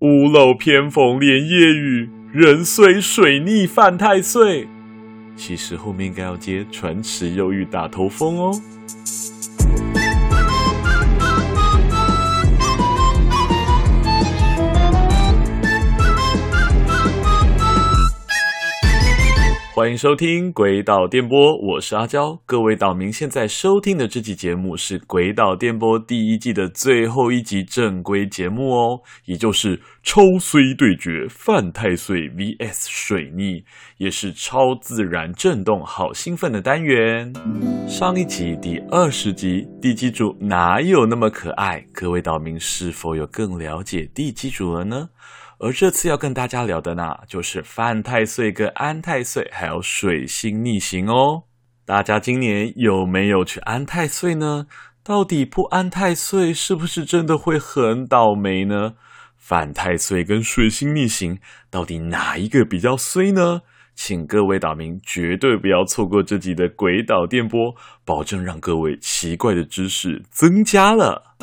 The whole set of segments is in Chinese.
屋漏偏逢连夜雨，人虽水逆犯太岁。其实后面应该要接船迟又遇打头风哦。欢迎收听《鬼岛电波》，我是阿娇。各位岛民，现在收听的这期节目是《鬼岛电波》第一季的最后一集正规节目哦，也就是超衰对决犯太岁 VS 水逆，也是超自然震动，好兴奋的单元。上一集第二十集，地基主哪有那么可爱？各位岛民是否有更了解地基主了呢？而这次要跟大家聊的呢，就是犯太岁跟安太岁，还有水星逆行哦。大家今年有没有去安太岁呢？到底不安太岁是不是真的会很倒霉呢？犯太岁跟水星逆行，到底哪一个比较衰呢？请各位岛民绝对不要错过这集的鬼岛电波，保证让各位奇怪的知识增加了。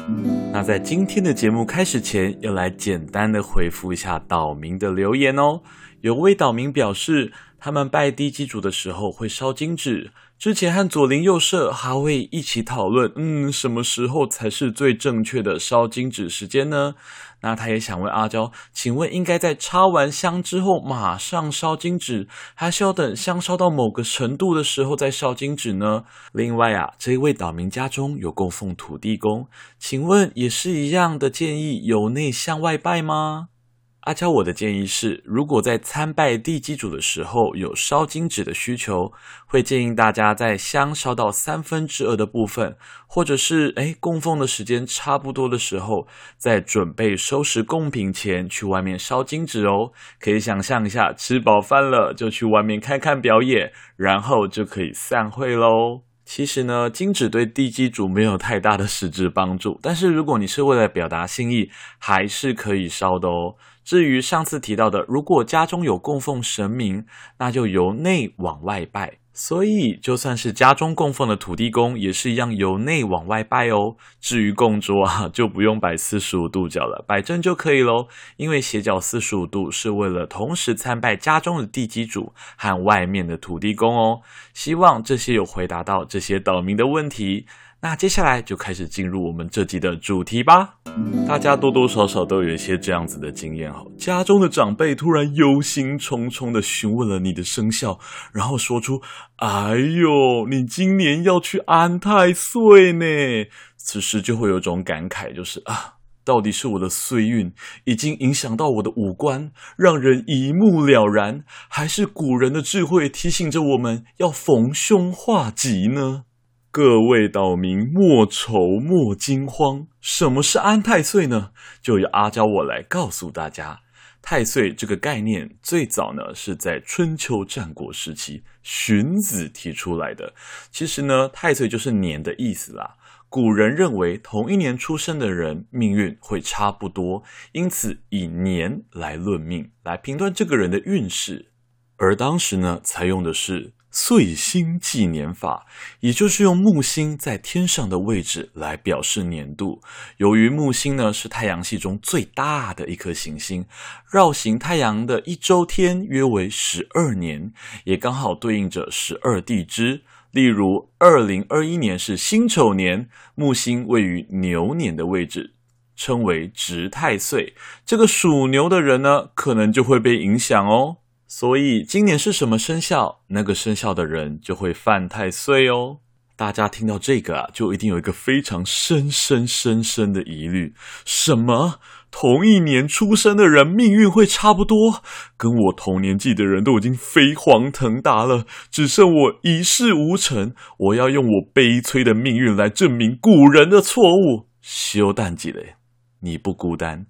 那在今天的节目开始前，要来简单的回复一下岛民的留言哦。有位岛民表示，他们拜地基主的时候会烧金纸。之前和左邻右舍还会一起讨论，嗯，什么时候才是最正确的烧金纸时间呢？那他也想问阿娇，请问应该在插完香之后马上烧金纸，还是要等香烧到某个程度的时候再烧金纸呢？另外啊，这位岛民家中有供奉土地公，请问也是一样的建议，由内向外拜吗？阿娇，我的建议是，如果在参拜地基主的时候有烧金纸的需求，会建议大家在香烧到三分之二的部分，或者是诶供奉的时间差不多的时候，在准备收拾贡品前去外面烧金纸哦。可以想象一下，吃饱饭了就去外面看看表演，然后就可以散会喽。其实呢，金纸对地基主没有太大的实质帮助，但是如果你是为了表达心意，还是可以烧的哦。至于上次提到的，如果家中有供奉神明，那就由内往外拜。所以就算是家中供奉的土地公，也是一样由内往外拜哦。至于供桌啊，就不用摆四十五度角了，摆正就可以喽。因为斜角四十五度是为了同时参拜家中的地基主和外面的土地公哦。希望这些有回答到这些岛民的问题。那接下来就开始进入我们这集的主题吧。大家多多少少都有一些这样子的经验哈，家中的长辈突然忧心忡忡的询问了你的生肖，然后说出：“哎呦，你今年要去安太岁呢。”此时就会有种感慨，就是啊，到底是我的岁运已经影响到我的五官，让人一目了然，还是古人的智慧提醒着我们要逢凶化吉呢？各位岛民莫愁莫惊慌，什么是安太岁呢？就由阿娇我来告诉大家。太岁这个概念最早呢是在春秋战国时期荀子提出来的。其实呢，太岁就是年的意思啦。古人认为同一年出生的人命运会差不多，因此以年来论命，来评断这个人的运势。而当时呢，采用的是。岁星纪年法，也就是用木星在天上的位置来表示年度。由于木星呢是太阳系中最大的一颗行星，绕行太阳的一周天约为十二年，也刚好对应着十二地支。例如，二零二一年是辛丑年，木星位于牛年的位置，称为值太岁。这个属牛的人呢，可能就会被影响哦。所以今年是什么生肖，那个生肖的人就会犯太岁哦。大家听到这个啊，就一定有一个非常深深深深的疑虑：什么？同一年出生的人命运会差不多？跟我同年纪的人都已经飞黄腾达了，只剩我一事无成。我要用我悲催的命运来证明古人的错误。修但几嘞？你不孤单。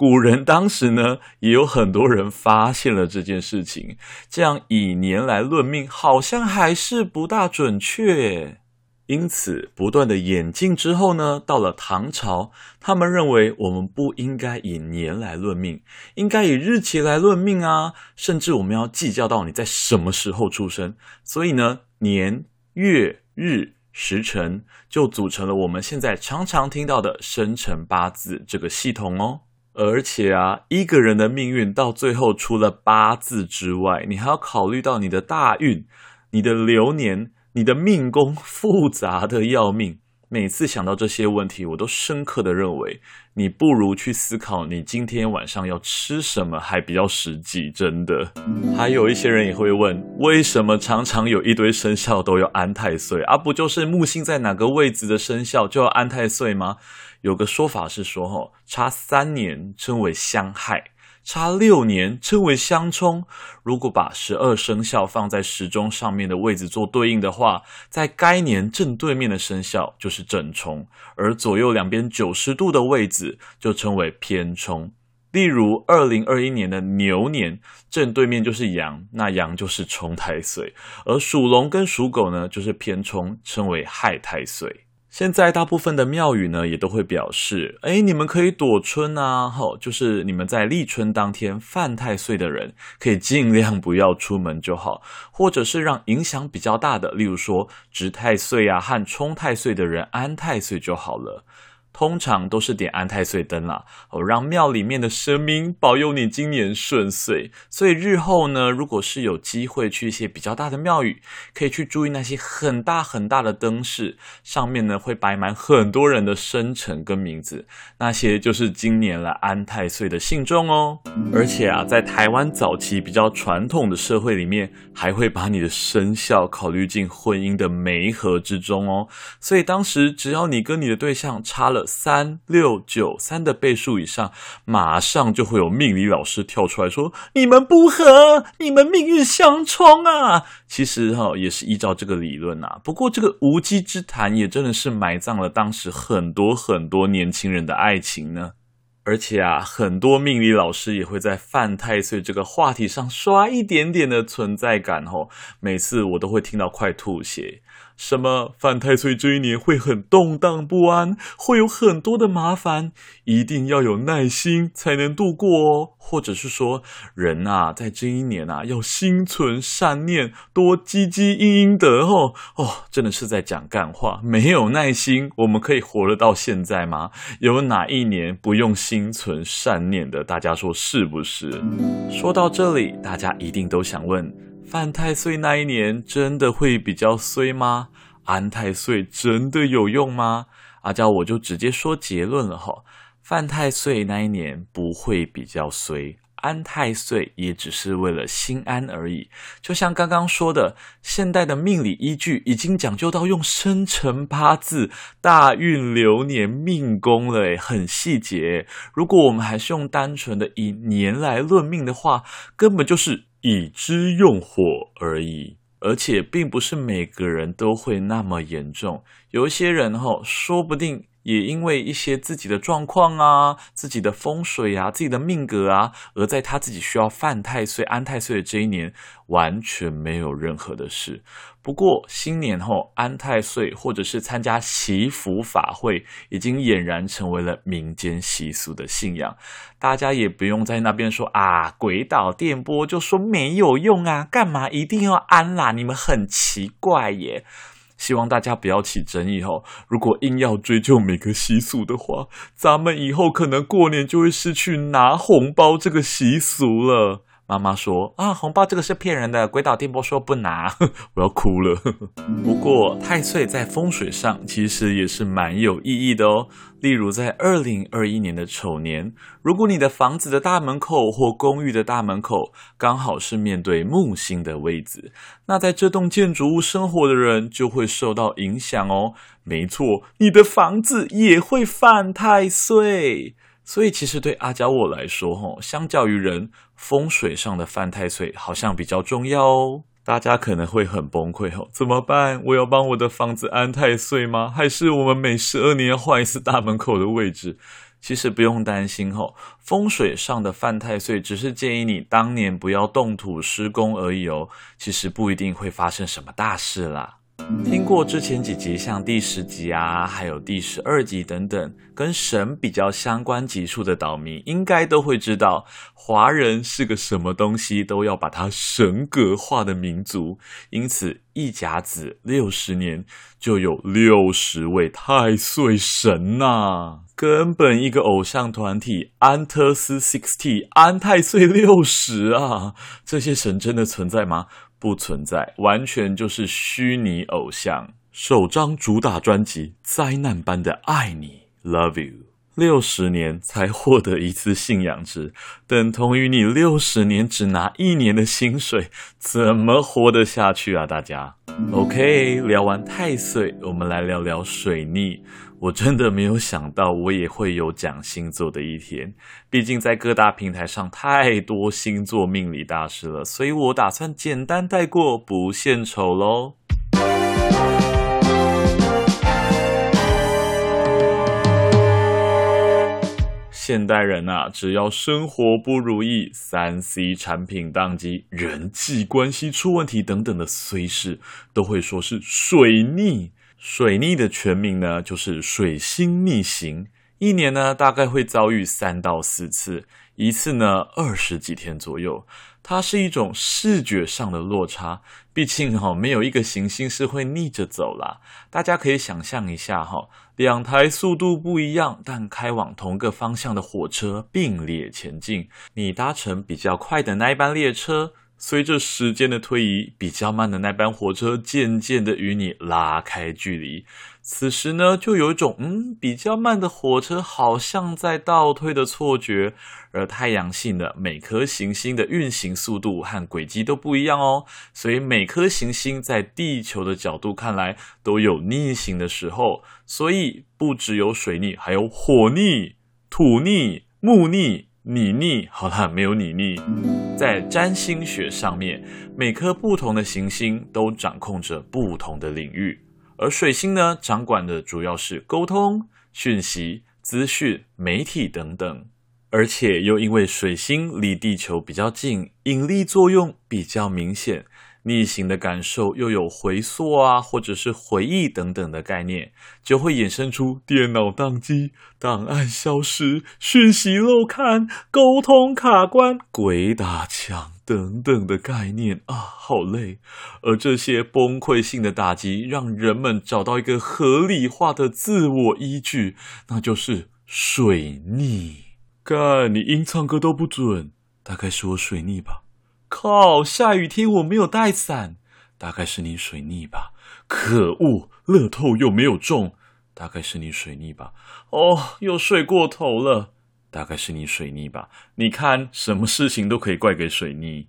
古人当时呢，也有很多人发现了这件事情，这样以年来论命，好像还是不大准确。因此，不断的演进之后呢，到了唐朝，他们认为我们不应该以年来论命，应该以日期来论命啊，甚至我们要计较到你在什么时候出生。所以呢，年、月、日、时辰就组成了我们现在常常听到的生辰八字这个系统哦。而且啊，一个人的命运到最后除了八字之外，你还要考虑到你的大运、你的流年、你的命宫，复杂的要命。每次想到这些问题，我都深刻的认为，你不如去思考你今天晚上要吃什么，还比较实际。真的，还有一些人也会问，为什么常常有一堆生肖都要安太岁？而、啊、不就是木星在哪个位置的生肖就要安太岁吗？有个说法是说，吼，差三年称为相害。差六年称为相冲。如果把十二生肖放在时钟上面的位置做对应的话，在该年正对面的生肖就是正冲，而左右两边九十度的位置就称为偏冲。例如，二零二一年的牛年正对面就是羊，那羊就是冲太岁；而属龙跟属狗呢，就是偏冲，称为害太岁。现在大部分的庙宇呢，也都会表示，哎，你们可以躲春啊，吼，就是你们在立春当天犯太岁的人，可以尽量不要出门就好，或者是让影响比较大的，例如说值太岁啊和冲太岁的人安太岁就好了。通常都是点安太岁灯啦，哦，让庙里面的神明保佑你今年顺遂。所以日后呢，如果是有机会去一些比较大的庙宇，可以去注意那些很大很大的灯饰，上面呢会摆满很多人的生辰跟名字，那些就是今年来安太岁的信众哦。而且啊，在台湾早期比较传统的社会里面，还会把你的生肖考虑进婚姻的媒合之中哦。所以当时只要你跟你的对象差了。三六九三的倍数以上，马上就会有命理老师跳出来说：“你们不合，你们命运相冲啊！”其实哈，也是依照这个理论啊。不过这个无稽之谈也真的是埋葬了当时很多很多年轻人的爱情呢。而且啊，很多命理老师也会在犯太岁这个话题上刷一点点的存在感哦。每次我都会听到快吐血。什么犯太岁这一年会很动荡不安，会有很多的麻烦，一定要有耐心才能度过哦。或者是说，人啊，在这一年啊，要心存善念，多积积阴阴德哦。哦，真的是在讲干话。没有耐心，我们可以活得到现在吗？有哪一年不用心存善念的？大家说是不是？说到这里，大家一定都想问。犯太岁那一年真的会比较衰吗？安太岁真的有用吗？阿娇我就直接说结论了哈，犯太岁那一年不会比较衰，安太岁也只是为了心安而已。就像刚刚说的，现代的命理依据已经讲究到用生辰八字、大运流年、命宫了，很细节。如果我们还是用单纯的以年来论命的话，根本就是。已知用火而已，而且并不是每个人都会那么严重。有一些人哈，说不定也因为一些自己的状况啊、自己的风水啊、自己的命格啊，而在他自己需要犯太岁、安太岁的这一年，完全没有任何的事。不过新年后安太岁或者是参加祈福法会，已经俨然成为了民间习俗的信仰。大家也不用在那边说啊，鬼岛电波就说没有用啊，干嘛一定要安啦？你们很奇怪耶。希望大家不要起争议哦。如果硬要追究每个习俗的话，咱们以后可能过年就会失去拿红包这个习俗了。妈妈说啊，红包这个是骗人的。鬼岛电波说不拿，我要哭了。不过太岁在风水上其实也是蛮有意义的哦。例如在二零二一年的丑年，如果你的房子的大门口或公寓的大门口刚好是面对木星的位置，那在这栋建筑物生活的人就会受到影响哦。没错，你的房子也会犯太岁。所以其实对阿交我来说，吼，相较于人，风水上的犯太岁好像比较重要哦。大家可能会很崩溃，吼，怎么办？我要帮我的房子安太岁吗？还是我们每十二年换一次大门口的位置？其实不用担心，吼，风水上的犯太岁只是建议你当年不要动土施工而已哦。其实不一定会发生什么大事啦。听过之前几集，像第十集啊，还有第十二集等等，跟神比较相关集数的岛民，应该都会知道，华人是个什么东西都要把它神格化的民族。因此，一甲子六十年就有六十位太岁神呐、啊，根本一个偶像团体安特斯 sixty 安太岁六十啊，这些神真的存在吗？不存在，完全就是虚拟偶像。首张主打专辑《灾难般的爱你》，Love You，六十年才获得一次信仰值，等同于你六十年只拿一年的薪水，怎么活得下去啊？大家，OK，聊完太岁，我们来聊聊水逆。我真的没有想到，我也会有讲星座的一天。毕竟在各大平台上太多星座命理大师了，所以我打算简单带过，不献丑喽。现代人啊，只要生活不如意、三 C 产品宕机、人际关系出问题等等的衰事，都会说是水逆。水逆的全名呢，就是水星逆行，一年呢大概会遭遇三到四次，一次呢二十几天左右。它是一种视觉上的落差，毕竟哈、哦、没有一个行星是会逆着走啦。大家可以想象一下哈、哦，两台速度不一样但开往同个方向的火车并列前进，你搭乘比较快的那一班列车。随着时间的推移，比较慢的那班火车渐渐的与你拉开距离。此时呢，就有一种嗯，比较慢的火车好像在倒退的错觉。而太阳系的每颗行星的运行速度和轨迹都不一样哦，所以每颗行星在地球的角度看来都有逆行的时候。所以不只有水逆，还有火逆、土逆、木逆。你逆好啦，没有你逆。在占星学上面，每颗不同的行星都掌控着不同的领域，而水星呢，掌管的主要是沟通、讯息、资讯、媒体等等。而且又因为水星离地球比较近，引力作用比较明显。逆行的感受又有回溯啊，或者是回忆等等的概念，就会衍生出电脑宕机、档案消失、讯息漏看、沟通卡关、鬼打墙等等的概念啊，好累。而这些崩溃性的打击，让人们找到一个合理化的自我依据，那就是水逆。看你音唱歌都不准，大概是我水逆吧。靠！下雨天我没有带伞，大概是你水逆吧。可恶，乐透又没有中，大概是你水逆吧。哦，又睡过头了，大概是你水逆吧。你看，什么事情都可以怪给水逆。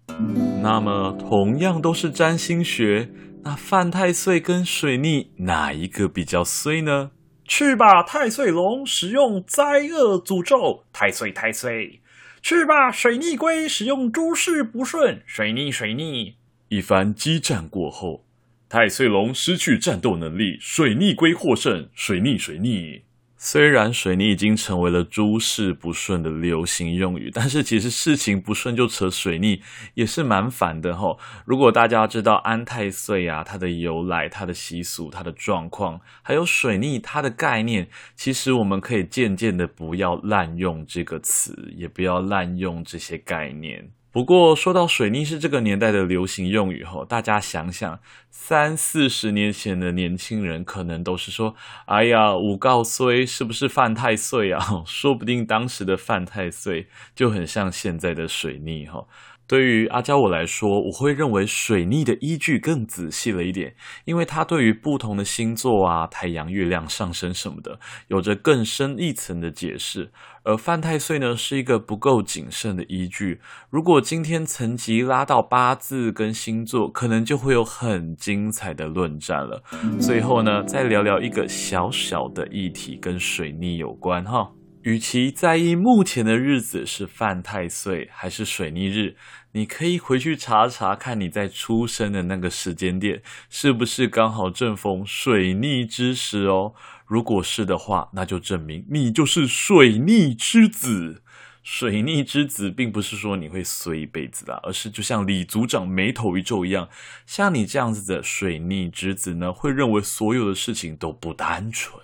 那么，同样都是占星学，那犯太岁跟水逆哪一个比较衰呢？去吧，太岁龙，使用灾厄诅咒，太岁太岁。去吧，水逆龟！使用诸事不顺，水逆水逆。一番激战过后，太岁龙失去战斗能力，水逆龟获胜，水逆水逆。虽然水逆已经成为了诸事不顺的流行用语，但是其实事情不顺就扯水逆也是蛮烦的齁。如果大家知道安太岁啊，它的由来、它的习俗、它的状况，还有水逆它的概念，其实我们可以渐渐的不要滥用这个词，也不要滥用这些概念。不过说到水逆是这个年代的流行用语后，大家想想，三四十年前的年轻人可能都是说：“哎呀，五告衰是不是犯太岁啊？” 说不定当时的犯太岁就很像现在的水逆哈。对于阿娇我来说，我会认为水逆的依据更仔细了一点，因为它对于不同的星座啊、太阳、月亮上升什么的，有着更深一层的解释。而犯太岁呢，是一个不够谨慎的依据。如果今天层级拉到八字跟星座，可能就会有很精彩的论战了。最后呢，再聊聊一个小小的议题，跟水逆有关哈。与其在意目前的日子是犯太岁还是水逆日，你可以回去查查看你在出生的那个时间点是不是刚好正逢水逆之时哦。如果是的话，那就证明你就是水逆之子。水逆之子并不是说你会衰一辈子啦，而是就像李组长眉头一皱一样，像你这样子的水逆之子呢，会认为所有的事情都不单纯，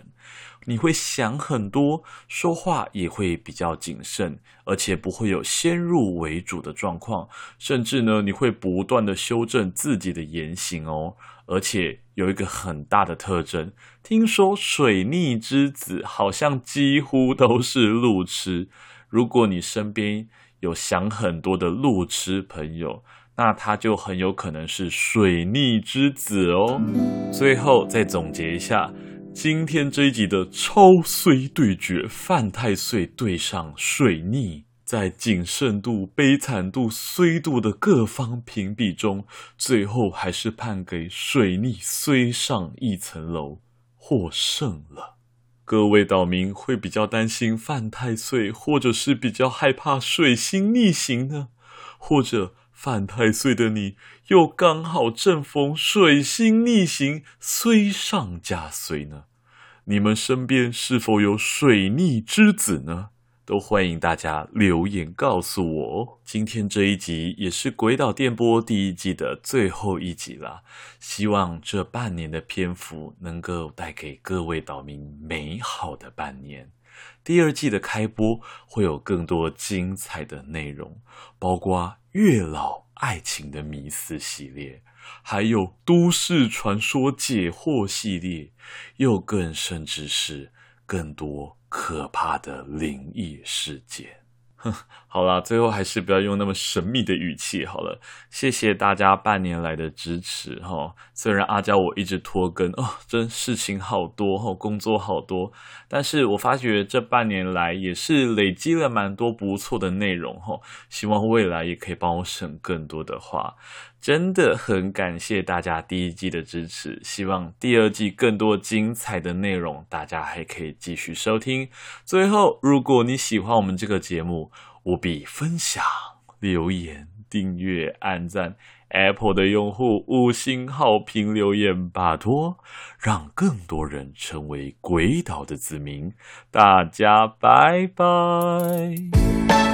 你会想很多，说话也会比较谨慎，而且不会有先入为主的状况，甚至呢，你会不断的修正自己的言行哦。而且有一个很大的特征，听说水逆之子好像几乎都是路痴。如果你身边有想很多的路痴朋友，那他就很有可能是水逆之子哦。最后再总结一下，今天这一集的超衰对决，犯太岁对上水逆。在谨慎度、悲惨度、衰度的各方评比中，最后还是判给水逆虽上一层楼获胜了。各位岛民会比较担心犯太岁，或者是比较害怕水星逆行呢？或者犯太岁的你又刚好正逢水星逆行，衰上加衰呢？你们身边是否有水逆之子呢？都欢迎大家留言告诉我哦。今天这一集也是《鬼岛电波》第一季的最后一集了，希望这半年的篇幅能够带给各位岛民美好的半年。第二季的开播会有更多精彩的内容，包括月老爱情的迷思系列，还有都市传说解惑系列，又更甚至是更多。可怕的灵异事件。哼，好啦，最后还是不要用那么神秘的语气好了。谢谢大家半年来的支持哈。虽然阿娇我一直拖更哦，真事情好多哈，工作好多，但是我发觉这半年来也是累积了蛮多不错的内容哈。希望未来也可以帮我省更多的话。真的很感谢大家第一季的支持，希望第二季更多精彩的内容，大家还可以继续收听。最后，如果你喜欢我们这个节目，务必分享、留言、订阅、按赞。Apple 的用户五星好评留言，拜托，让更多人成为鬼岛的子民。大家拜拜。